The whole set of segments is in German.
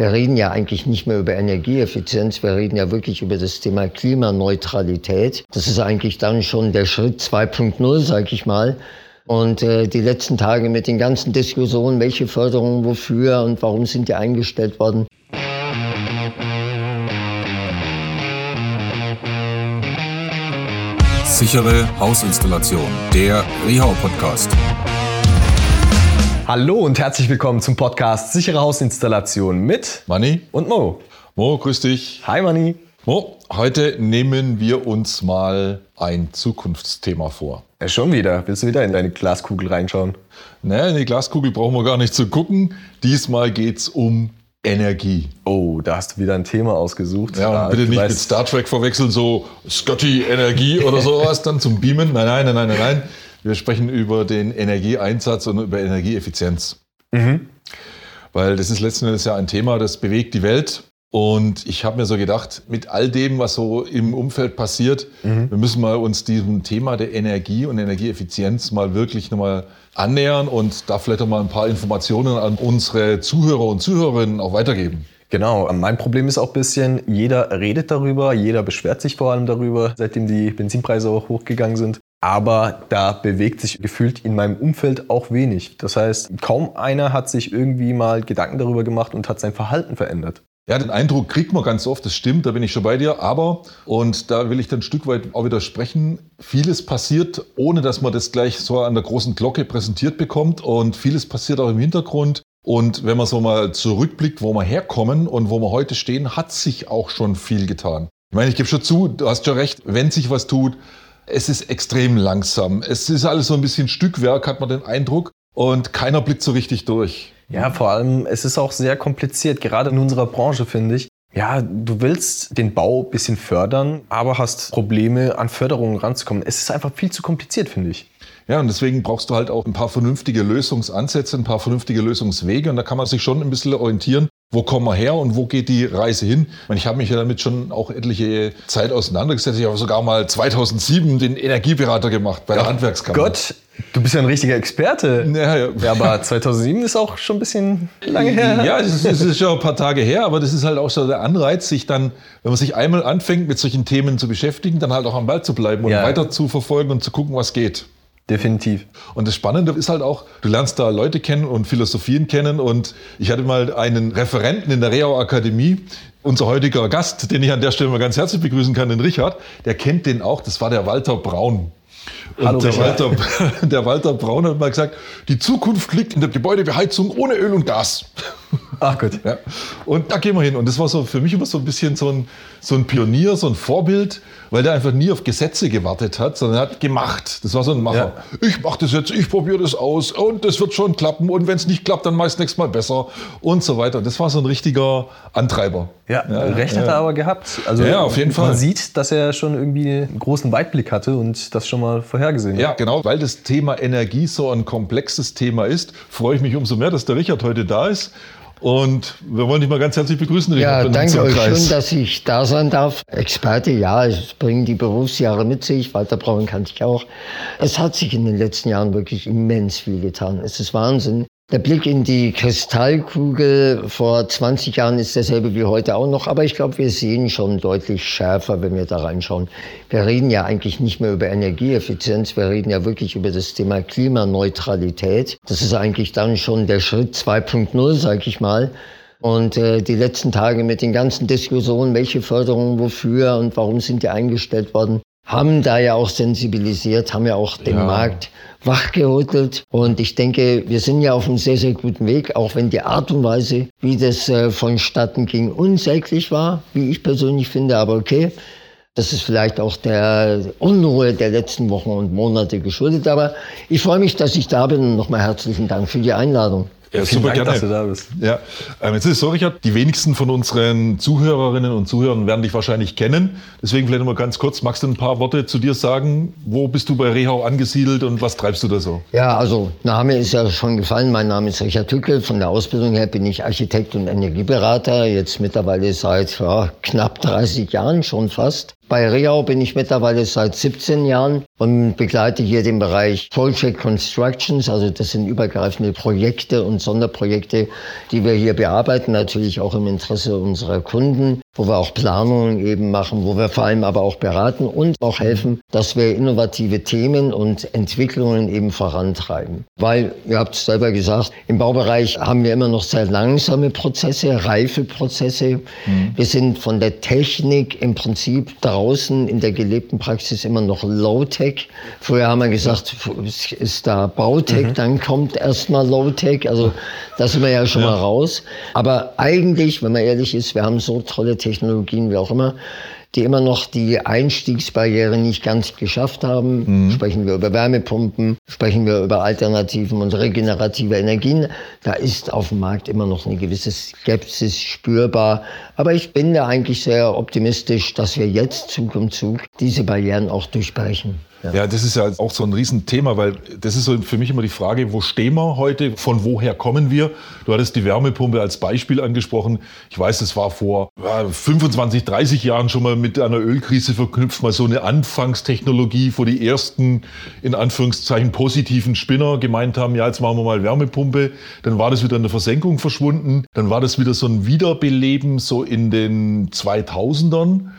Wir reden ja eigentlich nicht mehr über Energieeffizienz, wir reden ja wirklich über das Thema Klimaneutralität. Das ist eigentlich dann schon der Schritt 2.0, sag ich mal. Und äh, die letzten Tage mit den ganzen Diskussionen, welche Förderungen wofür und warum sind die eingestellt worden. Sichere Hausinstallation, der Rehau Podcast. Hallo und herzlich willkommen zum Podcast Sichere Hausinstallation mit Manni und Mo. Mo, grüß dich. Hi Manni. Mo, heute nehmen wir uns mal ein Zukunftsthema vor. Ja, schon wieder. Willst du wieder in deine Glaskugel reinschauen? Naja, in die Glaskugel brauchen wir gar nicht zu gucken. Diesmal geht es um Energie. Oh, da hast du wieder ein Thema ausgesucht. Ja, und bitte nicht mit Star Trek verwechseln, so Scotty Energie oder sowas dann zum Beamen. Nein, nein, nein, nein, nein, nein. Wir sprechen über den Energieeinsatz und über Energieeffizienz. Mhm. Weil das ist letzten Endes ja ein Thema, das bewegt die Welt. Und ich habe mir so gedacht, mit all dem, was so im Umfeld passiert, mhm. wir müssen mal uns diesem Thema der Energie und Energieeffizienz mal wirklich nochmal annähern und da vielleicht auch mal ein paar Informationen an unsere Zuhörer und Zuhörerinnen auch weitergeben. Genau, mein Problem ist auch ein bisschen, jeder redet darüber, jeder beschwert sich vor allem darüber, seitdem die Benzinpreise auch hochgegangen sind. Aber da bewegt sich gefühlt in meinem Umfeld auch wenig. Das heißt, kaum einer hat sich irgendwie mal Gedanken darüber gemacht und hat sein Verhalten verändert. Ja, den Eindruck kriegt man ganz oft, das stimmt, da bin ich schon bei dir. Aber, und da will ich dann ein Stück weit auch widersprechen, vieles passiert, ohne dass man das gleich so an der großen Glocke präsentiert bekommt. Und vieles passiert auch im Hintergrund. Und wenn man so mal zurückblickt, wo wir herkommen und wo wir heute stehen, hat sich auch schon viel getan. Ich meine, ich gebe schon zu, du hast schon recht, wenn sich was tut, es ist extrem langsam. Es ist alles so ein bisschen Stückwerk, hat man den Eindruck. Und keiner blickt so richtig durch. Ja, vor allem, es ist auch sehr kompliziert, gerade in unserer Branche, finde ich. Ja, du willst den Bau ein bisschen fördern, aber hast Probleme, an Förderungen ranzukommen. Es ist einfach viel zu kompliziert, finde ich. Ja, und deswegen brauchst du halt auch ein paar vernünftige Lösungsansätze, ein paar vernünftige Lösungswege. Und da kann man sich schon ein bisschen orientieren, wo kommen wir her und wo geht die Reise hin? Ich habe mich ja damit schon auch etliche Zeit auseinandergesetzt. Ich habe sogar mal 2007 den Energieberater gemacht bei der Ach Handwerkskammer. Gott, du bist ja ein richtiger Experte. Ja, ja. ja, aber 2007 ist auch schon ein bisschen lange her. Ja, es ist, es ist schon ein paar Tage her, aber das ist halt auch so der Anreiz, sich dann, wenn man sich einmal anfängt, mit solchen Themen zu beschäftigen, dann halt auch am Ball zu bleiben und ja. weiter zu verfolgen und zu gucken, was geht. Definitiv. Und das Spannende ist halt auch, du lernst da Leute kennen und Philosophien kennen. Und ich hatte mal einen Referenten in der Reau Akademie, unser heutiger Gast, den ich an der Stelle mal ganz herzlich begrüßen kann, den Richard, der kennt den auch, das war der Walter Braun. Und Hallo, der, Walter, der Walter Braun hat mal gesagt, die Zukunft liegt in der Gebäudebeheizung ohne Öl und Gas. Ach gut. Ja. Und da gehen wir hin. Und das war so für mich immer so ein bisschen so ein, so ein Pionier, so ein Vorbild, weil der einfach nie auf Gesetze gewartet hat, sondern er hat gemacht. Das war so ein Macher. Ja. Ich mache das jetzt, ich probiere das aus und das wird schon klappen. Und wenn es nicht klappt, dann es nächstes Mal besser und so weiter. Das war so ein richtiger Antreiber. Ja, ja recht hat er aber gehabt. Also ja, auf jeden Fall. Man sieht, dass er schon irgendwie einen großen Weitblick hatte und das schon mal vorhergesehen hat. Ja, genau. Weil das Thema Energie so ein komplexes Thema ist, freue ich mich umso mehr, dass der Richard heute da ist und wir wollen dich mal ganz herzlich begrüßen. Ja, danke euch schön, dass ich da sein darf. Experte, ja, es bringen die Berufsjahre mit sich. Walter Braun kann ich auch. Es hat sich in den letzten Jahren wirklich immens viel getan. Es ist Wahnsinn. Der Blick in die Kristallkugel vor 20 Jahren ist derselbe wie heute auch noch, aber ich glaube, wir sehen schon deutlich schärfer, wenn wir da reinschauen. Wir reden ja eigentlich nicht mehr über Energieeffizienz, wir reden ja wirklich über das Thema Klimaneutralität. Das ist eigentlich dann schon der Schritt 2.0, sage ich mal. Und äh, die letzten Tage mit den ganzen Diskussionen, welche Förderungen wofür und warum sind die eingestellt worden, haben da ja auch sensibilisiert, haben ja auch den ja. Markt wachgerüttelt. Und ich denke, wir sind ja auf einem sehr, sehr guten Weg, auch wenn die Art und Weise, wie das äh, vonstatten ging, unsäglich war, wie ich persönlich finde, aber okay. Das ist vielleicht auch der Unruhe der letzten Wochen und Monate geschuldet. Aber ich freue mich, dass ich da bin und nochmal herzlichen Dank für die Einladung. Ja, super Dank, gerne. dass du da bist. Ja, ähm, jetzt ist es so, Richard, die wenigsten von unseren Zuhörerinnen und Zuhörern werden dich wahrscheinlich kennen. Deswegen vielleicht noch mal ganz kurz, magst du ein paar Worte zu dir sagen? Wo bist du bei Rehau angesiedelt und was treibst du da so? Ja, also Name ist ja schon gefallen. Mein Name ist Richard Tückel. Von der Ausbildung her bin ich Architekt und Energieberater. Jetzt mittlerweile seit ja, knapp 30 Jahren schon fast. Bei Reau bin ich mittlerweile seit 17 Jahren und begleite hier den Bereich Project Constructions. Also das sind übergreifende Projekte und Sonderprojekte, die wir hier bearbeiten, natürlich auch im Interesse unserer Kunden, wo wir auch Planungen eben machen, wo wir vor allem aber auch beraten und auch helfen, dass wir innovative Themen und Entwicklungen eben vorantreiben. Weil, ihr habt es selber gesagt, im Baubereich haben wir immer noch sehr langsame Prozesse, reife Prozesse. Mhm. Wir sind von der Technik im Prinzip draußen in der gelebten Praxis immer noch Low-Tech. Früher haben wir gesagt, es ist da Bautech, mhm. dann kommt erstmal Low-Tech. Also da sind wir ja schon ja. mal raus. Aber eigentlich, wenn man ehrlich ist, wir haben so tolle Technologien wie auch immer die immer noch die Einstiegsbarriere nicht ganz geschafft haben. Mhm. Sprechen wir über Wärmepumpen, sprechen wir über Alternativen und regenerative Energien. Da ist auf dem Markt immer noch eine gewisse Skepsis spürbar. Aber ich bin da eigentlich sehr optimistisch, dass wir jetzt Zug um Zug diese Barrieren auch durchbrechen. Ja. ja. das ist ja auch so ein Riesenthema, weil das ist so für mich immer die Frage, wo stehen wir heute, von woher kommen wir? Du hattest die Wärmepumpe als Beispiel angesprochen. Ich weiß, das war vor 25, 30 Jahren schon mal mit einer Ölkrise verknüpft, mal so eine Anfangstechnologie, wo die ersten, in Anführungszeichen, positiven Spinner gemeint haben, ja, jetzt machen wir mal Wärmepumpe. Dann war das wieder in der Versenkung verschwunden. Dann war das wieder so ein Wiederbeleben so in den 2000ern.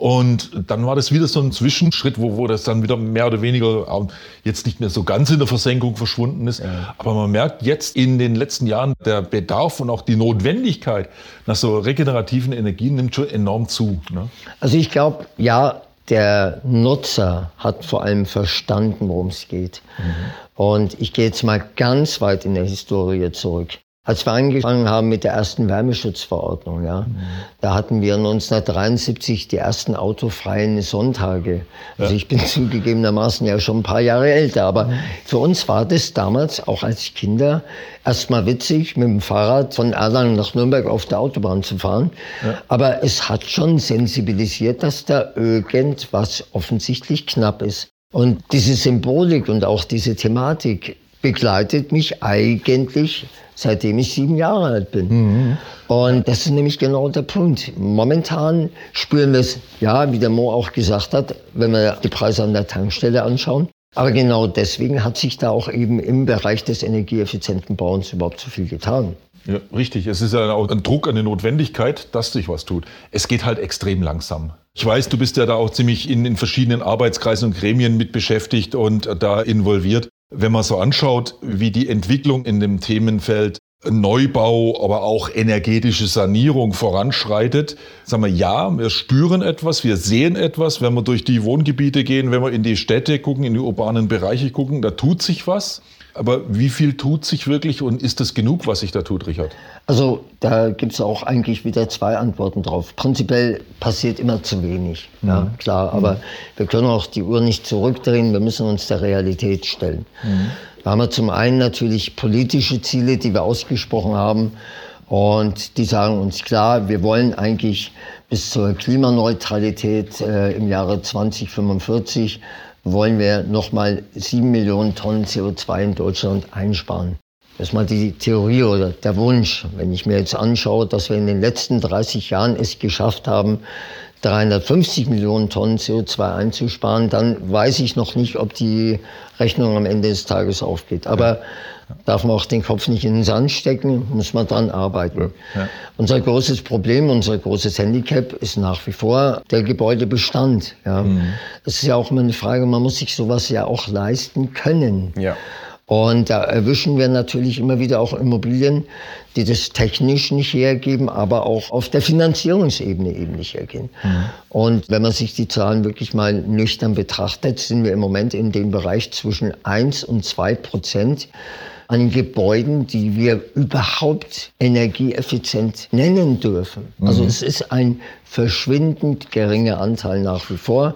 Und dann war das wieder so ein Zwischenschritt, wo, wo das dann wieder mehr oder weniger ähm, jetzt nicht mehr so ganz in der Versenkung verschwunden ist. Ja. Aber man merkt jetzt in den letzten Jahren, der Bedarf und auch die Notwendigkeit nach so regenerativen Energien nimmt schon enorm zu. Ne? Also ich glaube, ja, der Nutzer hat vor allem verstanden, worum es geht. Mhm. Und ich gehe jetzt mal ganz weit in der Historie zurück. Als wir angefangen haben mit der ersten Wärmeschutzverordnung, ja, mhm. da hatten wir 1973 die ersten autofreien Sonntage. Also ja. ich bin zugegebenermaßen ja schon ein paar Jahre älter, aber mhm. für uns war das damals auch als Kinder erstmal witzig, mit dem Fahrrad von Erlangen nach Nürnberg auf der Autobahn zu fahren. Ja. Aber es hat schon sensibilisiert, dass da irgendwas offensichtlich knapp ist. Und diese Symbolik und auch diese Thematik begleitet mich eigentlich seitdem ich sieben Jahre alt bin. Mhm. Und das ist nämlich genau der Punkt. Momentan spüren wir es, ja, wie der Mo auch gesagt hat, wenn wir die Preise an der Tankstelle anschauen. Aber genau deswegen hat sich da auch eben im Bereich des energieeffizienten Bauens überhaupt so viel getan. Ja, richtig. Es ist ja auch ein Druck, eine Notwendigkeit, dass sich was tut. Es geht halt extrem langsam. Ich weiß, du bist ja da auch ziemlich in, in verschiedenen Arbeitskreisen und Gremien mit beschäftigt und da involviert. Wenn man so anschaut, wie die Entwicklung in dem Themenfeld Neubau, aber auch energetische Sanierung voranschreitet, sagen wir ja, wir spüren etwas, wir sehen etwas, wenn wir durch die Wohngebiete gehen, wenn wir in die Städte gucken, in die urbanen Bereiche gucken, da tut sich was. Aber wie viel tut sich wirklich und ist das genug, was sich da tut, Richard? Also da gibt es auch eigentlich wieder zwei Antworten drauf. Prinzipiell passiert immer zu wenig, mhm. ja klar. Aber mhm. wir können auch die Uhr nicht zurückdrehen, wir müssen uns der Realität stellen. Mhm. Da haben wir zum einen natürlich politische Ziele, die wir ausgesprochen haben. Und die sagen uns klar, wir wollen eigentlich bis zur Klimaneutralität äh, im Jahre 2045 wollen wir nochmal sieben Millionen Tonnen CO2 in Deutschland einsparen. Das ist mal die Theorie oder der Wunsch. Wenn ich mir jetzt anschaue, dass wir in den letzten 30 Jahren es geschafft haben, 350 Millionen Tonnen CO2 einzusparen, dann weiß ich noch nicht, ob die Rechnung am Ende des Tages aufgeht. Aber darf man auch den Kopf nicht in den Sand stecken, muss man dran arbeiten. Ja. Unser großes Problem, unser großes Handicap ist nach wie vor der Gebäudebestand. Ja. Mhm. Das ist ja auch immer eine Frage, man muss sich sowas ja auch leisten können. Ja. Und da erwischen wir natürlich immer wieder auch Immobilien, die das technisch nicht hergeben, aber auch auf der Finanzierungsebene eben nicht hergehen. Mhm. Und wenn man sich die Zahlen wirklich mal nüchtern betrachtet, sind wir im Moment in dem Bereich zwischen 1 und 2 Prozent an Gebäuden, die wir überhaupt energieeffizient nennen dürfen. Also mhm. es ist ein verschwindend geringer Anteil nach wie vor.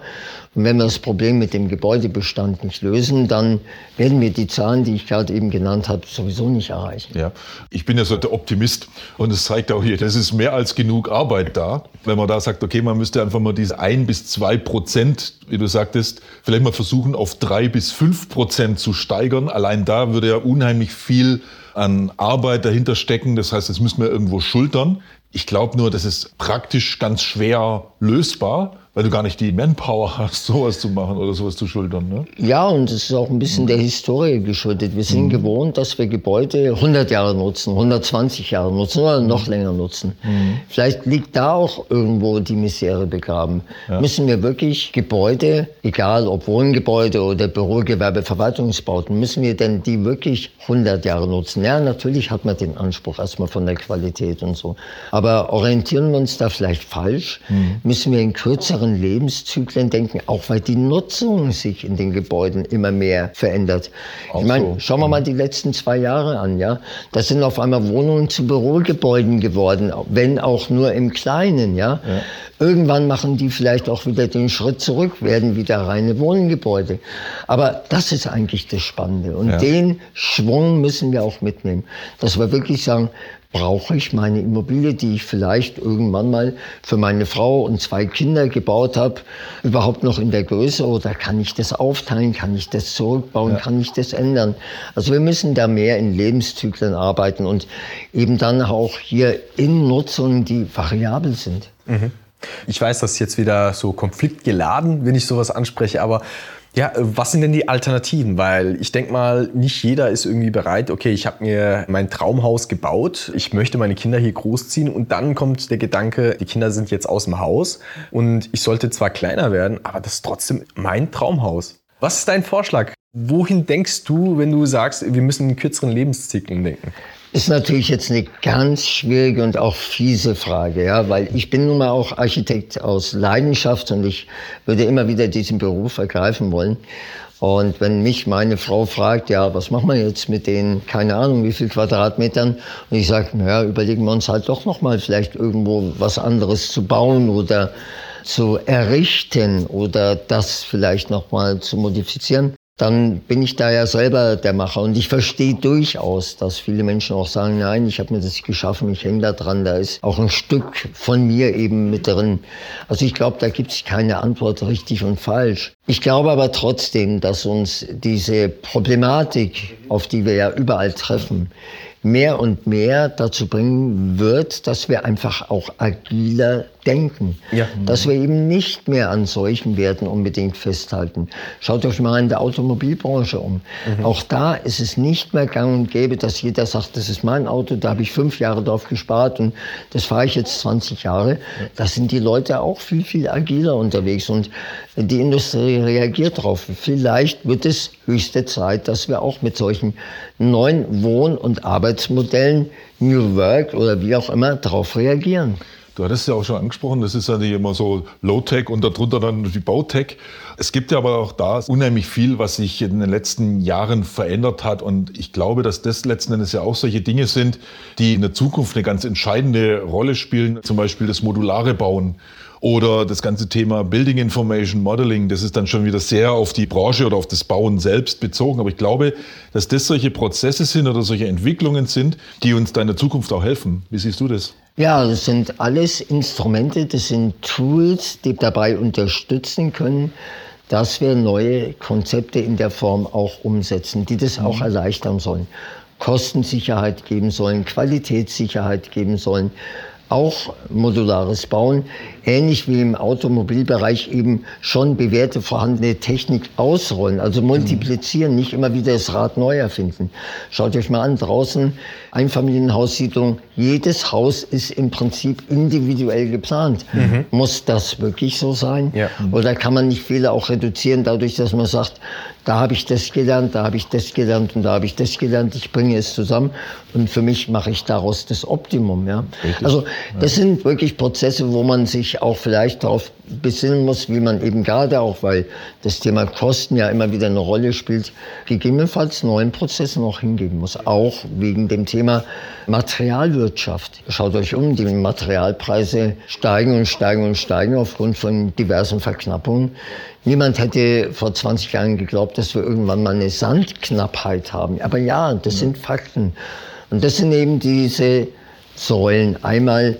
Und wenn wir das Problem mit dem Gebäudebestand nicht lösen, dann werden wir die Zahlen, die ich gerade eben genannt habe, sowieso nicht erreichen. Ja, ich bin ja so der Optimist und es zeigt auch hier, das ist mehr als genug Arbeit da. Wenn man da sagt, okay, man müsste einfach mal diese ein bis zwei Prozent, wie du sagtest, vielleicht mal versuchen, auf drei bis fünf Prozent zu steigern. Allein da würde ja unheimlich viel an Arbeit dahinter stecken. Das heißt, das müssen wir irgendwo schultern. Ich glaube nur, das ist praktisch ganz schwer lösbar weil du gar nicht die Manpower hast, sowas zu machen oder sowas zu schultern. Ne? Ja, und es ist auch ein bisschen der Historie geschuldet. Wir sind mhm. gewohnt, dass wir Gebäude 100 Jahre nutzen, 120 Jahre nutzen oder noch länger nutzen. Mhm. Vielleicht liegt da auch irgendwo die Misere begraben. Ja. Müssen wir wirklich Gebäude, egal ob Wohngebäude oder Bürogewerbe, Verwaltungsbauten, müssen wir denn die wirklich 100 Jahre nutzen? Ja, natürlich hat man den Anspruch erstmal von der Qualität und so. Aber orientieren wir uns da vielleicht falsch? Mhm. Müssen wir in kürzeren längeren Lebenszyklen denken, auch weil die Nutzung sich in den Gebäuden immer mehr verändert. Auch ich meine, so. schauen wir mal die letzten zwei Jahre an, ja. Das sind auf einmal Wohnungen zu Bürogebäuden geworden, wenn auch nur im Kleinen, ja. ja. Irgendwann machen die vielleicht auch wieder den Schritt zurück, werden wieder reine Wohngebäude. Aber das ist eigentlich das Spannende. Und ja. den Schwung müssen wir auch mitnehmen. Dass wir wirklich sagen, brauche ich meine Immobilie, die ich vielleicht irgendwann mal für meine Frau und zwei Kinder gebaut habe, überhaupt noch in der Größe oder kann ich das aufteilen, kann ich das zurückbauen, ja. kann ich das ändern? Also wir müssen da mehr in Lebenszyklen arbeiten und eben dann auch hier in Nutzungen, die variabel sind. Mhm. Ich weiß, das ist jetzt wieder so konfliktgeladen, wenn ich sowas anspreche, aber ja, was sind denn die Alternativen? Weil ich denke mal, nicht jeder ist irgendwie bereit, okay, ich habe mir mein Traumhaus gebaut, ich möchte meine Kinder hier großziehen und dann kommt der Gedanke, die Kinder sind jetzt aus dem Haus und ich sollte zwar kleiner werden, aber das ist trotzdem mein Traumhaus. Was ist dein Vorschlag? Wohin denkst du, wenn du sagst, wir müssen in kürzeren Lebenszyklen denken? Ist natürlich jetzt eine ganz schwierige und auch fiese Frage, ja, weil ich bin nun mal auch Architekt aus Leidenschaft und ich würde immer wieder diesen Beruf ergreifen wollen. Und wenn mich meine Frau fragt, ja, was machen wir jetzt mit den, keine Ahnung, wie viel Quadratmetern, und ich sage, naja, überlegen wir uns halt doch nochmal vielleicht irgendwo was anderes zu bauen oder zu errichten oder das vielleicht nochmal zu modifizieren, dann bin ich da ja selber der Macher. Und ich verstehe durchaus, dass viele Menschen auch sagen, nein, ich habe mir das geschaffen, ich hänge da dran, da ist auch ein Stück von mir eben mit drin. Also ich glaube, da gibt es keine Antwort richtig und falsch. Ich glaube aber trotzdem, dass uns diese Problematik, auf die wir ja überall treffen, mehr und mehr dazu bringen wird, dass wir einfach auch agiler denken. Ja. Dass wir eben nicht mehr an solchen Werten unbedingt festhalten. Schaut euch mal in der Automobilbranche um. Mhm. Auch da ist es nicht mehr gang und gäbe, dass jeder sagt, das ist mein Auto, da habe ich fünf Jahre drauf gespart und das fahre ich jetzt 20 Jahre. Da sind die Leute auch viel, viel agiler unterwegs und die Industrie reagiert darauf. Vielleicht wird es höchste Zeit, dass wir auch mit solchen neuen Wohn- und Arbeitsmodellen, New Work oder wie auch immer, darauf reagieren. Du hattest ja auch schon angesprochen, das ist ja nicht immer so Low-Tech und darunter dann die Bautech. Es gibt ja aber auch da unheimlich viel, was sich in den letzten Jahren verändert hat. Und ich glaube, dass das letzten Endes ja auch solche Dinge sind, die in der Zukunft eine ganz entscheidende Rolle spielen. Zum Beispiel das modulare Bauen. Oder das ganze Thema Building Information Modeling, das ist dann schon wieder sehr auf die Branche oder auf das Bauen selbst bezogen. Aber ich glaube, dass das solche Prozesse sind oder solche Entwicklungen sind, die uns da in der Zukunft auch helfen. Wie siehst du das? Ja, das sind alles Instrumente, das sind Tools, die dabei unterstützen können, dass wir neue Konzepte in der Form auch umsetzen, die das auch mhm. erleichtern sollen. Kostensicherheit geben sollen, Qualitätssicherheit geben sollen, auch modulares Bauen, ähnlich wie im Automobilbereich eben schon bewährte vorhandene Technik ausrollen, also multiplizieren, nicht immer wieder das Rad neu erfinden. Schaut euch mal an, draußen Einfamilienhaussiedlung, jedes Haus ist im Prinzip individuell geplant. Mhm. Muss das wirklich so sein? Ja. Oder kann man nicht Fehler auch reduzieren dadurch, dass man sagt, da habe ich das gelernt, da habe ich das gelernt und da habe ich das gelernt. Ich bringe es zusammen und für mich mache ich daraus das Optimum. Ja? Also das sind wirklich Prozesse, wo man sich auch vielleicht darauf besinnen muss, wie man eben gerade auch, weil das Thema Kosten ja immer wieder eine Rolle spielt, gegebenenfalls neuen Prozessen auch hingeben muss. Auch wegen dem Thema Materialwirtschaft. Schaut euch um, die Materialpreise steigen und steigen und steigen aufgrund von diversen Verknappungen. Niemand hätte vor 20 Jahren geglaubt, dass wir irgendwann mal eine Sandknappheit haben. Aber ja, das sind Fakten. Und das sind eben diese Säulen. Einmal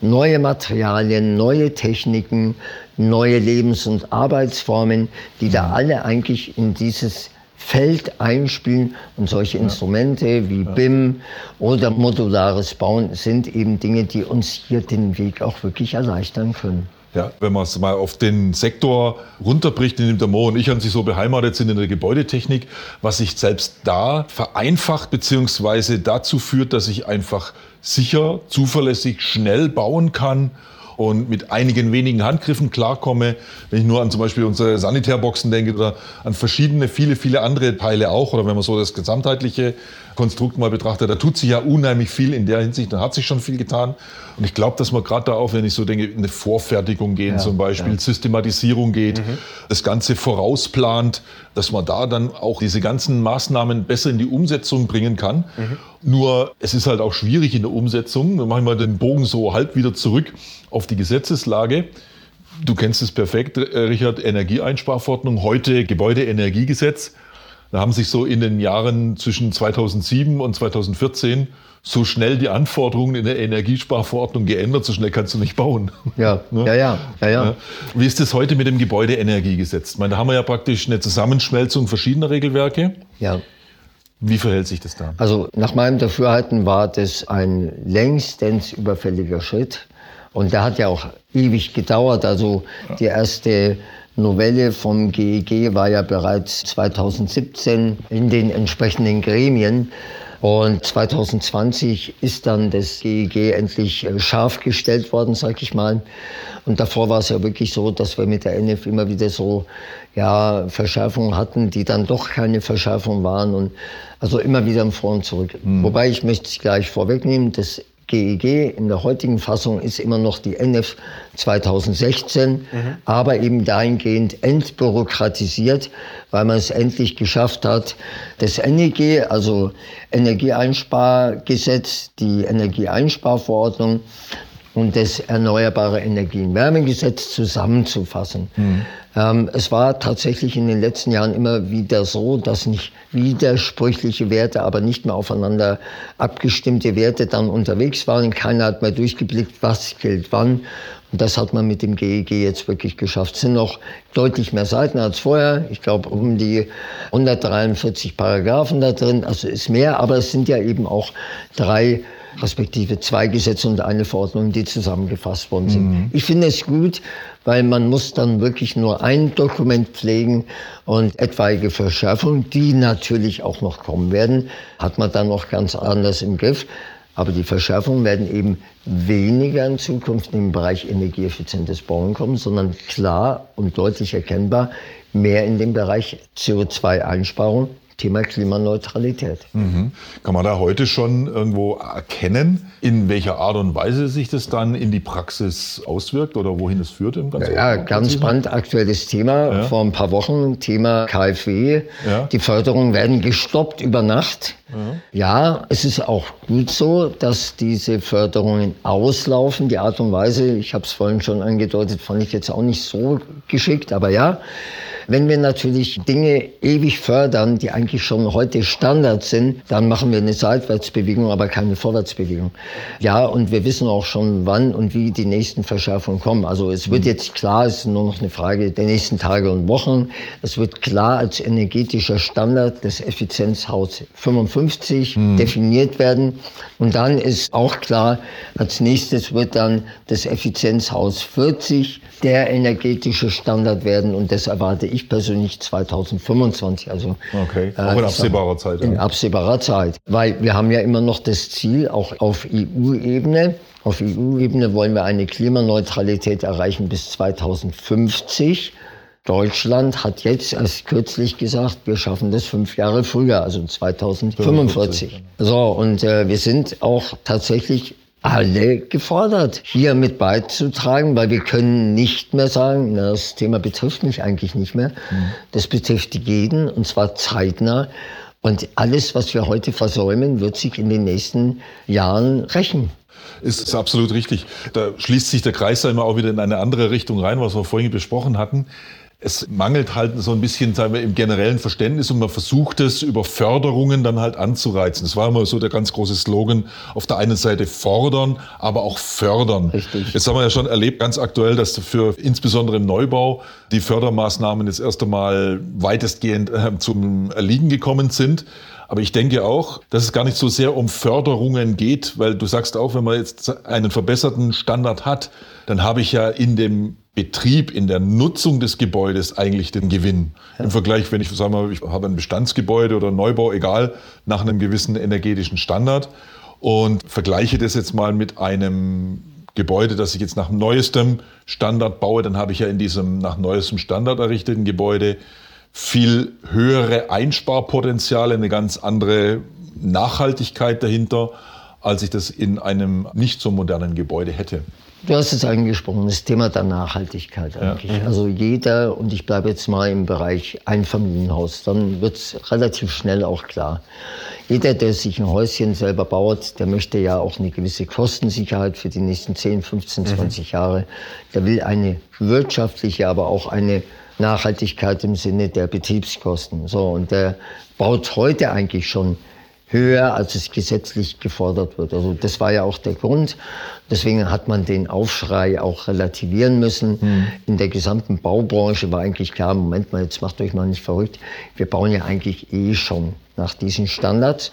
neue Materialien, neue Techniken, neue Lebens- und Arbeitsformen, die da alle eigentlich in dieses Feld einspielen. Und solche Instrumente wie BIM oder modulares Bauen sind eben Dinge, die uns hier den Weg auch wirklich erleichtern können. Ja, wenn man es mal auf den Sektor runterbricht, in dem der Mo und ich an sich so beheimatet sind in der Gebäudetechnik, was sich selbst da vereinfacht beziehungsweise dazu führt, dass ich einfach sicher, zuverlässig, schnell bauen kann und mit einigen wenigen Handgriffen klarkomme. Wenn ich nur an zum Beispiel unsere Sanitärboxen denke oder an verschiedene, viele, viele andere Teile auch oder wenn man so das gesamtheitliche Konstrukt mal betrachtet, da tut sich ja unheimlich viel in der Hinsicht, da hat sich schon viel getan. Und ich glaube, dass man gerade da auch, wenn ich so denke, in eine Vorfertigung gehen ja, zum Beispiel, ja. Systematisierung geht, mhm. das Ganze vorausplant, dass man da dann auch diese ganzen Maßnahmen besser in die Umsetzung bringen kann. Mhm. Nur es ist halt auch schwierig in der Umsetzung. Dann mache ich mal den Bogen so halb wieder zurück auf die Gesetzeslage. Du kennst es perfekt, äh, Richard, Energieeinsparverordnung, heute Gebäudeenergiegesetz. Da haben sich so in den Jahren zwischen 2007 und 2014 so schnell die Anforderungen in der Energiesparverordnung geändert, so schnell kannst du nicht bauen. Ja, ne? ja, ja, ja, ja. Wie ist das heute mit dem Gebäudeenergiegesetz? Ich meine, da haben wir ja praktisch eine Zusammenschmelzung verschiedener Regelwerke. Ja. Wie verhält sich das da? Also nach meinem Dafürhalten war das ein längstens überfälliger Schritt. Und der hat ja auch ewig gedauert. Also die erste Novelle vom GEG war ja bereits 2017 in den entsprechenden Gremien. Und 2020 ist dann das GEG endlich äh, scharf gestellt worden, sag ich mal. Und davor war es ja wirklich so, dass wir mit der NF immer wieder so ja, Verschärfungen hatten, die dann doch keine Verschärfung waren. Und also immer wieder im Vor und zurück. Mhm. Wobei ich möchte es gleich vorwegnehmen, das GEG in der heutigen Fassung ist immer noch die NF 2016, mhm. aber eben dahingehend entbürokratisiert, weil man es endlich geschafft hat, das NEG, also Energieeinspargesetz, die Energieeinsparverordnung und das Erneuerbare Energien-Wärmegesetz zusammenzufassen. Mhm. Ähm, es war tatsächlich in den letzten Jahren immer wieder so, dass nicht widersprüchliche Werte, aber nicht mehr aufeinander abgestimmte Werte dann unterwegs waren. Keiner hat mehr durchgeblickt, was gilt wann. Und das hat man mit dem GEG jetzt wirklich geschafft. Es sind noch deutlich mehr Seiten als vorher. Ich glaube, um die 143 Paragraphen da drin. Also ist mehr, aber es sind ja eben auch drei respektive zwei Gesetze und eine Verordnung, die zusammengefasst worden sind. Mhm. Ich finde es gut, weil man muss dann wirklich nur ein Dokument pflegen und etwaige Verschärfungen, die natürlich auch noch kommen werden, hat man dann noch ganz anders im Griff. Aber die Verschärfungen werden eben weniger in Zukunft im Bereich energieeffizientes Bauen kommen, sondern klar und deutlich erkennbar mehr in dem Bereich CO2-Einsparung Thema Klimaneutralität. Mhm. Kann man da heute schon irgendwo erkennen, in welcher Art und Weise sich das dann in die Praxis auswirkt oder wohin es führt? Im ganzen ja, ganz brandaktuelles Thema. Ja. Vor ein paar Wochen Thema KfW. Ja. Die Förderungen werden gestoppt über Nacht. Ja. ja, es ist auch gut so, dass diese Förderungen auslaufen. Die Art und Weise, ich habe es vorhin schon angedeutet, fand ich jetzt auch nicht so geschickt, aber ja. Wenn wir natürlich Dinge ewig fördern, die eigentlich schon heute Standard sind, dann machen wir eine Seitwärtsbewegung, aber keine Vorwärtsbewegung. Ja, und wir wissen auch schon, wann und wie die nächsten Verschärfungen kommen. Also es wird jetzt klar, es ist nur noch eine Frage der nächsten Tage und Wochen. Es wird klar als energetischer Standard des Effizienzhaus 55 mhm. definiert werden. Und dann ist auch klar, als nächstes wird dann das Effizienzhaus 40 der energetische Standard werden. Und das erwarte ich ich persönlich 2025. Also okay. Äh, auch in absehbarer sag, Zeit. In ja. absehbarer Zeit, weil wir haben ja immer noch das Ziel, auch auf EU-Ebene. Auf EU-Ebene wollen wir eine Klimaneutralität erreichen bis 2050. Deutschland hat jetzt erst kürzlich gesagt, wir schaffen das fünf Jahre früher, also 2045. So, und äh, wir sind auch tatsächlich alle gefordert, hier mit beizutragen, weil wir können nicht mehr sagen, na, das Thema betrifft mich eigentlich nicht mehr. Mhm. Das betrifft jeden und zwar zeitnah. Und alles, was wir heute versäumen, wird sich in den nächsten Jahren rächen. Ist, ist absolut richtig. Da schließt sich der Kreis immer auch wieder in eine andere Richtung rein, was wir vorhin besprochen hatten es mangelt halt so ein bisschen sagen wir, im generellen Verständnis und man versucht es über Förderungen dann halt anzureizen. Das war immer so der ganz große Slogan. Auf der einen Seite fordern, aber auch fördern. Richtig. Jetzt haben wir ja schon erlebt, ganz aktuell, dass für insbesondere im Neubau die Fördermaßnahmen jetzt erst einmal weitestgehend äh, zum Erliegen gekommen sind. Aber ich denke auch, dass es gar nicht so sehr um Förderungen geht, weil du sagst auch, wenn man jetzt einen verbesserten Standard hat, dann habe ich ja in dem Betrieb, in der Nutzung des Gebäudes eigentlich den Gewinn. Ja. Im Vergleich, wenn ich sage mal, ich habe ein Bestandsgebäude oder Neubau, egal, nach einem gewissen energetischen Standard und vergleiche das jetzt mal mit einem Gebäude, das ich jetzt nach neuestem Standard baue, dann habe ich ja in diesem nach neuestem Standard errichteten Gebäude viel höhere Einsparpotenziale, eine ganz andere Nachhaltigkeit dahinter, als ich das in einem nicht so modernen Gebäude hätte. Du hast es angesprochen, das Thema der Nachhaltigkeit eigentlich. Ja. Also jeder, und ich bleibe jetzt mal im Bereich Einfamilienhaus, dann wird es relativ schnell auch klar. Jeder, der sich ein Häuschen selber baut, der möchte ja auch eine gewisse Kostensicherheit für die nächsten 10, 15, 20 mhm. Jahre. Der will eine wirtschaftliche, aber auch eine Nachhaltigkeit im Sinne der Betriebskosten. So, und der baut heute eigentlich schon höher, als es gesetzlich gefordert wird. Also das war ja auch der Grund. Deswegen hat man den Aufschrei auch relativieren müssen. Mhm. In der gesamten Baubranche war eigentlich klar, Moment mal, jetzt macht euch mal nicht verrückt. Wir bauen ja eigentlich eh schon nach diesen Standards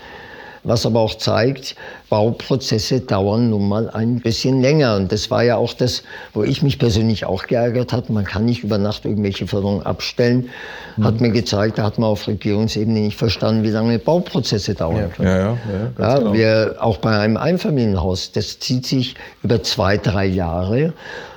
was aber auch zeigt, Bauprozesse dauern nun mal ein bisschen länger. Und das war ja auch das, wo ich mich persönlich auch geärgert habe. Man kann nicht über Nacht irgendwelche Förderungen abstellen. Hat mhm. mir gezeigt, da hat man auf Regierungsebene nicht verstanden, wie lange Bauprozesse dauern ja, können. Ja, ja, ja, ja genau. wir, auch bei einem Einfamilienhaus, das zieht sich über zwei, drei Jahre.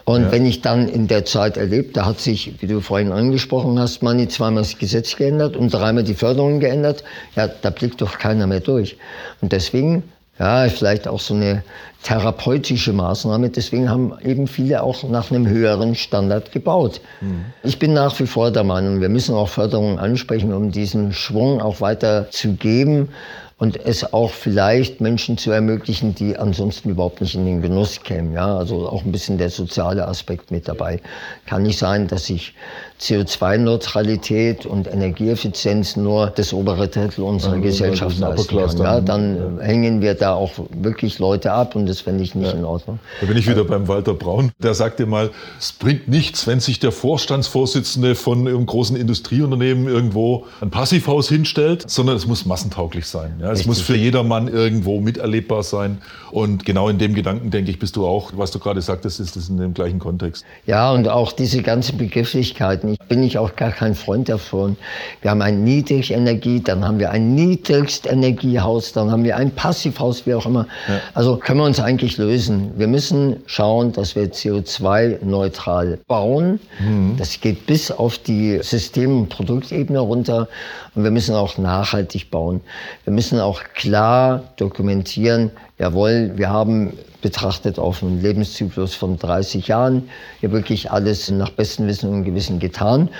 Und ja. wenn ich dann in der Zeit erlebt, da hat sich, wie du vorhin angesprochen hast, Manni zweimal das Gesetz geändert und dreimal die Förderung geändert, ja, da blickt doch keiner mehr durch. Und deswegen, ja, vielleicht auch so eine therapeutische Maßnahme. Deswegen haben eben viele auch nach einem höheren Standard gebaut. Mhm. Ich bin nach wie vor der Meinung, wir müssen auch Förderungen ansprechen, um diesen Schwung auch weiter zu geben und es auch vielleicht Menschen zu ermöglichen, die ansonsten überhaupt nicht in den Genuss kämen. Ja, also auch ein bisschen der soziale Aspekt mit dabei. Kann nicht sein, dass ich CO2-Neutralität und Energieeffizienz nur das obere Drittel unserer ja, Gesellschaft leisten kann. Ja, dann ja. hängen wir da auch wirklich Leute ab und das fände ich nicht in Ordnung. Da bin ich wieder beim Walter Braun. Der sagte mal, es bringt nichts, wenn sich der Vorstandsvorsitzende von einem großen Industrieunternehmen irgendwo ein Passivhaus hinstellt, sondern es muss massentauglich sein. Ja, es muss für jedermann irgendwo miterlebbar sein. Und genau in dem Gedanken, denke ich, bist du auch, was du gerade sagtest, ist das in dem gleichen Kontext. Ja, und auch diese ganzen Begrifflichkeiten ich bin ich auch gar kein Freund davon. Wir haben ein Niedrigenergie, dann haben wir ein Niedrigstenergiehaus, dann haben wir ein Passivhaus, wie auch immer. Ja. Also können wir uns eigentlich lösen. Wir müssen schauen, dass wir CO2-neutral bauen. Mhm. Das geht bis auf die System- und Produktebene runter. Und wir müssen auch nachhaltig bauen. Wir müssen auch klar dokumentieren, jawohl, wir haben betrachtet auf einen Lebenszyklus von 30 Jahren ja wirklich alles nach bestem Wissen und Gewissen getan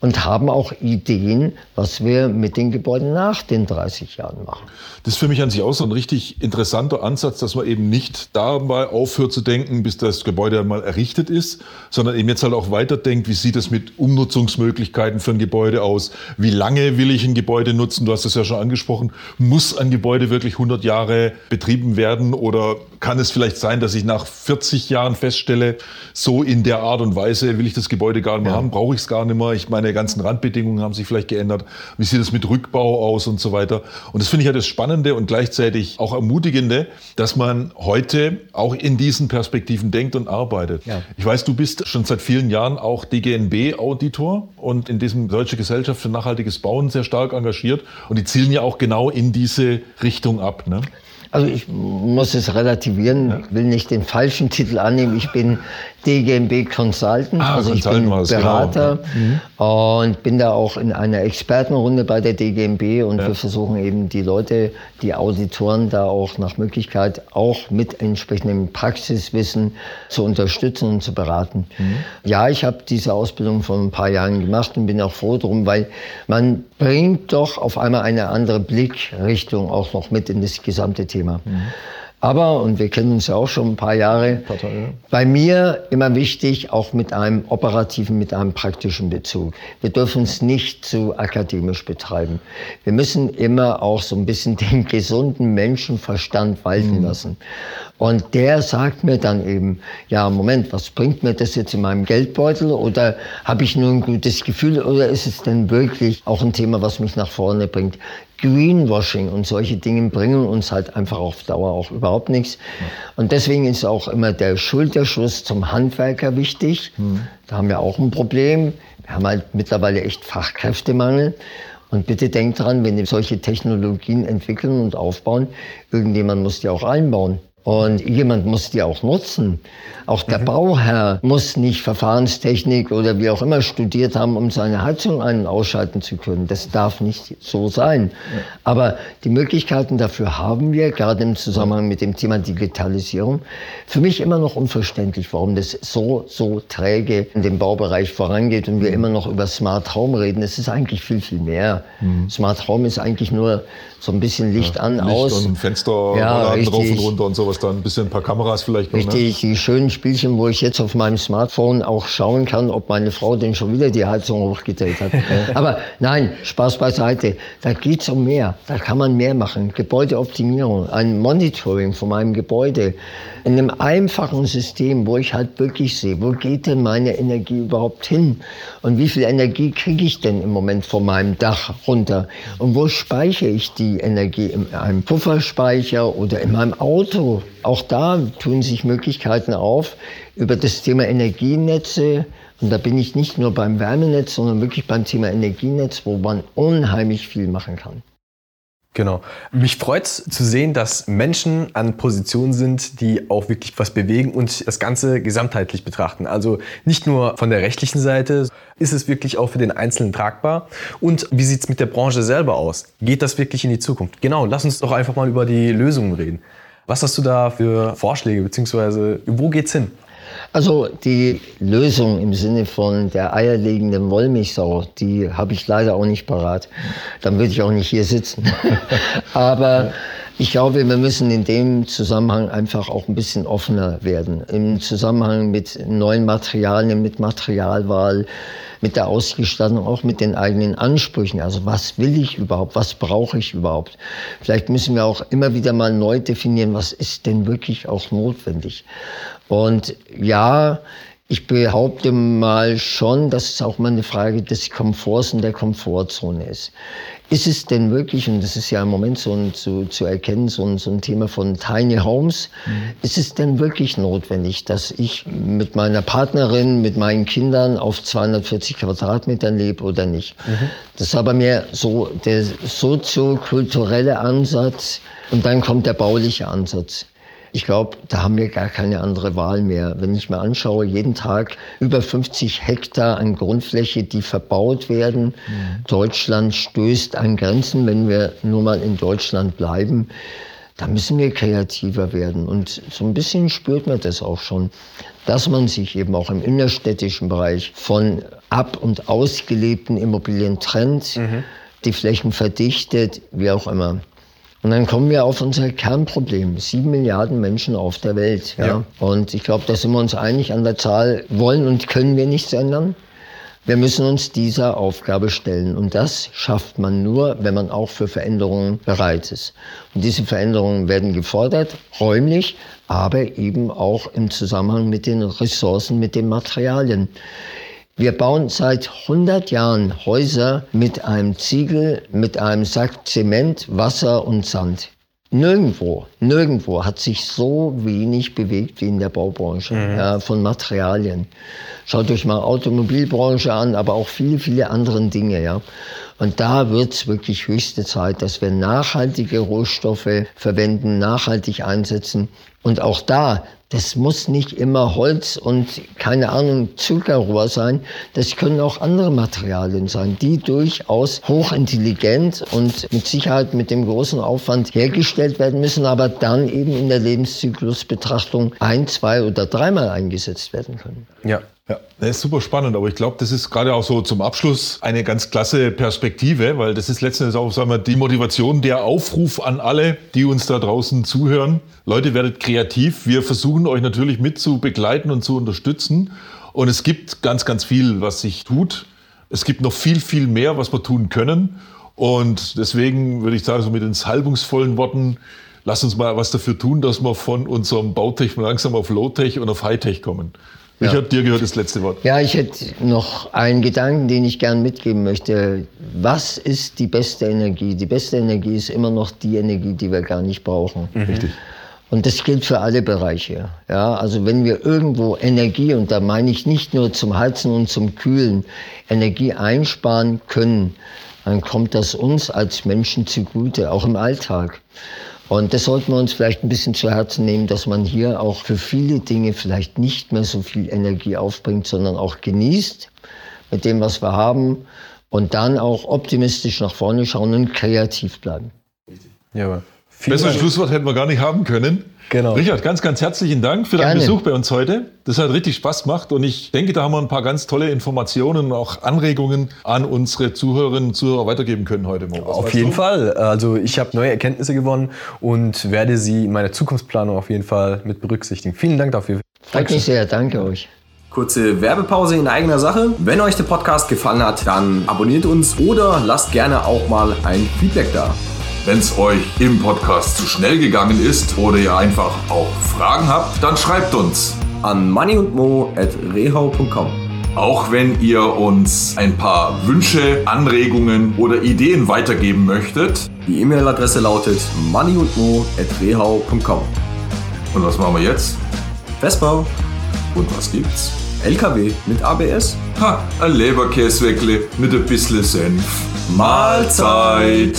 und haben auch Ideen, was wir mit den Gebäuden nach den 30 Jahren machen. Das ist für mich an sich auch so ein richtig interessanter Ansatz, dass man eben nicht dabei aufhört zu denken, bis das Gebäude einmal errichtet ist, sondern eben jetzt halt auch weiterdenkt, wie sieht es mit Umnutzungsmöglichkeiten für ein Gebäude aus? Wie lange will ich ein Gebäude nutzen? Du hast es ja schon angesprochen. Muss ein Gebäude wirklich 100 Jahre betrieben werden oder kann es vielleicht sein, dass ich nach 40 Jahren feststelle, so in der Art und Weise will ich das Gebäude gar nicht mehr ja. haben, brauche ich es gar nicht mehr. Ich meine, meine ganzen Randbedingungen haben sich vielleicht geändert. Wie sieht es mit Rückbau aus und so weiter? Und das finde ich ja das Spannende und gleichzeitig auch Ermutigende, dass man heute auch in diesen Perspektiven denkt und arbeitet. Ja. Ich weiß, du bist schon seit vielen Jahren auch DGNB-Auditor und in diesem Deutsche Gesellschaft für nachhaltiges Bauen sehr stark engagiert. Und die zielen ja auch genau in diese Richtung ab. Ne? Also ich muss es relativieren, ich will nicht den falschen Titel annehmen. Ich bin DGMB Consultant, ah, also ich bin genau. Berater genau. und bin da auch in einer Expertenrunde bei der DGMB und ja. wir versuchen eben die Leute, die Auditoren da auch nach Möglichkeit auch mit entsprechendem Praxiswissen zu unterstützen und zu beraten. Mhm. Ja, ich habe diese Ausbildung vor ein paar Jahren gemacht und bin auch froh drum, weil man bringt doch auf einmal eine andere Blickrichtung auch noch mit in das gesamte Thema. Mhm. Aber, und wir kennen uns ja auch schon ein paar Jahre, bei mir immer wichtig, auch mit einem operativen, mit einem praktischen Bezug. Wir dürfen es nicht zu akademisch betreiben. Wir müssen immer auch so ein bisschen den gesunden Menschenverstand walten mhm. lassen. Und der sagt mir dann eben, ja, Moment, was bringt mir das jetzt in meinem Geldbeutel? Oder habe ich nur ein gutes Gefühl? Oder ist es denn wirklich auch ein Thema, was mich nach vorne bringt? Greenwashing und solche Dinge bringen uns halt einfach auf Dauer auch überhaupt nichts. Und deswegen ist auch immer der Schulterschluss zum Handwerker wichtig. Da haben wir auch ein Problem. Wir haben halt mittlerweile echt Fachkräftemangel. Und bitte denkt dran, wenn wir solche Technologien entwickeln und aufbauen, irgendjemand muss die auch einbauen. Und jemand muss die auch nutzen. Auch der mhm. Bauherr muss nicht Verfahrenstechnik oder wie auch immer studiert haben, um seine Heizung ein- und ausschalten zu können. Das darf nicht so sein. Ja. Aber die Möglichkeiten dafür haben wir, gerade im Zusammenhang mit dem Thema Digitalisierung. Für mich immer noch unverständlich, warum das so, so träge in dem Baubereich vorangeht und wir mhm. immer noch über Smart Home reden. Es ist eigentlich viel, viel mehr. Mhm. Smart Home ist eigentlich nur so ein bisschen Licht ja, an, Licht aus. Und Fenster ja, drauf und runter und sowas dann. Ein bisschen ein paar Kameras vielleicht noch. Ne? Richtig, ne? die schönen Spielchen, wo ich jetzt auf meinem Smartphone auch schauen kann, ob meine Frau denn schon wieder die Heizung hochgedreht hat. Aber nein, Spaß beiseite. Da geht's um mehr. Da kann man mehr machen. Gebäudeoptimierung, ein Monitoring von meinem Gebäude. In einem einfachen System, wo ich halt wirklich sehe, wo geht denn meine Energie überhaupt hin? Und wie viel Energie kriege ich denn im Moment von meinem Dach runter? Und wo speichere ich die Energie? In einem Pufferspeicher oder in meinem Auto? Auch da tun sich Möglichkeiten auf über das Thema Energienetze. Und da bin ich nicht nur beim Wärmenetz, sondern wirklich beim Thema Energienetz, wo man unheimlich viel machen kann. Genau. Mich freut es zu sehen, dass Menschen an Positionen sind, die auch wirklich was bewegen und das Ganze gesamtheitlich betrachten. Also nicht nur von der rechtlichen Seite, ist es wirklich auch für den Einzelnen tragbar? Und wie sieht es mit der Branche selber aus? Geht das wirklich in die Zukunft? Genau, lass uns doch einfach mal über die Lösungen reden. Was hast du da für Vorschläge, beziehungsweise wo geht's hin? Also die Lösung im Sinne von der eierlegenden Wollmilchsau, die habe ich leider auch nicht parat. Dann würde ich auch nicht hier sitzen. Aber ich glaube, wir müssen in dem Zusammenhang einfach auch ein bisschen offener werden. Im Zusammenhang mit neuen Materialien, mit Materialwahl, mit der Ausgestattung, auch mit den eigenen Ansprüchen. Also was will ich überhaupt? Was brauche ich überhaupt? Vielleicht müssen wir auch immer wieder mal neu definieren, was ist denn wirklich auch notwendig? Und ja, ich behaupte mal schon, dass es auch mal eine Frage des Komforts und der Komfortzone ist. Ist es denn wirklich, und das ist ja im Moment so ein, zu, zu erkennen, so ein, so ein Thema von Tiny Homes, mhm. ist es denn wirklich notwendig, dass ich mit meiner Partnerin, mit meinen Kindern auf 240 Quadratmetern lebe oder nicht? Mhm. Das ist aber mehr so der soziokulturelle Ansatz und dann kommt der bauliche Ansatz. Ich glaube, da haben wir gar keine andere Wahl mehr. Wenn ich mir anschaue, jeden Tag über 50 Hektar an Grundfläche, die verbaut werden. Mhm. Deutschland stößt an Grenzen, wenn wir nur mal in Deutschland bleiben. Da müssen wir kreativer werden. Und so ein bisschen spürt man das auch schon, dass man sich eben auch im innerstädtischen Bereich von ab- und ausgelebten Immobilien trennt, mhm. die Flächen verdichtet, wie auch immer. Und dann kommen wir auf unser Kernproblem. Sieben Milliarden Menschen auf der Welt. Ja? ja. Und ich glaube, da sind wir uns einig an der Zahl, wollen und können wir nichts ändern. Wir müssen uns dieser Aufgabe stellen. Und das schafft man nur, wenn man auch für Veränderungen bereit ist. Und diese Veränderungen werden gefordert, räumlich, aber eben auch im Zusammenhang mit den Ressourcen, mit den Materialien. Wir bauen seit 100 Jahren Häuser mit einem Ziegel, mit einem Sack Zement, Wasser und Sand. Nirgendwo, nirgendwo hat sich so wenig bewegt wie in der Baubranche mhm. ja, von Materialien. Schaut euch mal Automobilbranche an, aber auch viele, viele andere Dinge. Ja. Und da wird es wirklich höchste Zeit, dass wir nachhaltige Rohstoffe verwenden, nachhaltig einsetzen. Und auch da das muss nicht immer Holz und keine Ahnung Zuckerrohr sein. Das können auch andere Materialien sein, die durchaus hochintelligent und mit Sicherheit mit dem großen Aufwand hergestellt werden müssen, aber dann eben in der Lebenszyklusbetrachtung ein, zwei oder dreimal eingesetzt werden können. Ja, ja, das ist super spannend, aber ich glaube, das ist gerade auch so zum Abschluss eine ganz klasse Perspektive, weil das ist letztendlich auch sagen wir, die Motivation, der Aufruf an alle, die uns da draußen zuhören. Leute, werdet kreativ. Wir versuchen euch natürlich mit zu begleiten und zu unterstützen. Und es gibt ganz, ganz viel, was sich tut. Es gibt noch viel, viel mehr, was wir tun können. Und deswegen würde ich sagen, so mit den salbungsvollen Worten, lasst uns mal was dafür tun, dass wir von unserem Bautech langsam auf Low-Tech und auf High-Tech kommen. Richard, dir gehört das letzte Wort. Ja, ich hätte noch einen Gedanken, den ich gern mitgeben möchte. Was ist die beste Energie? Die beste Energie ist immer noch die Energie, die wir gar nicht brauchen. Richtig. Und das gilt für alle Bereiche. Ja, also wenn wir irgendwo Energie, und da meine ich nicht nur zum Heizen und zum Kühlen, Energie einsparen können, dann kommt das uns als Menschen zugute, auch im Alltag. Und das sollten wir uns vielleicht ein bisschen zu Herzen nehmen, dass man hier auch für viele Dinge vielleicht nicht mehr so viel Energie aufbringt, sondern auch genießt mit dem, was wir haben und dann auch optimistisch nach vorne schauen und kreativ bleiben. Ja, Besseres Schlusswort hätten wir gar nicht haben können. Genau. Richard, ganz, ganz herzlichen Dank für deinen Gerne. Besuch bei uns heute. Das hat richtig Spaß gemacht und ich denke, da haben wir ein paar ganz tolle Informationen und auch Anregungen an unsere Zuhörerinnen und Zuhörer weitergeben können heute Morgen. Was Auf jeden du? Fall. Also ich habe neue Erkenntnisse gewonnen und werde sie in meiner Zukunftsplanung auf jeden Fall mit berücksichtigen. Vielen Dank dafür. Freut mich sehr, danke euch. Kurze Werbepause in eigener Sache. Wenn euch der Podcast gefallen hat, dann abonniert uns oder lasst gerne auch mal ein Feedback da. Wenn es euch im Podcast zu schnell gegangen ist oder ihr einfach auch Fragen habt, dann schreibt uns. An moneyundmo.rehau.com. Auch wenn ihr uns ein paar Wünsche, Anregungen oder Ideen weitergeben möchtet. Die E-Mail-Adresse lautet moneyundmo.rehau.com. Und was machen wir jetzt? Vespa, Und was gibt's? LKW mit ABS. Ha, ein Leberkäsweckle mit ein bisschen Senf. Mahlzeit!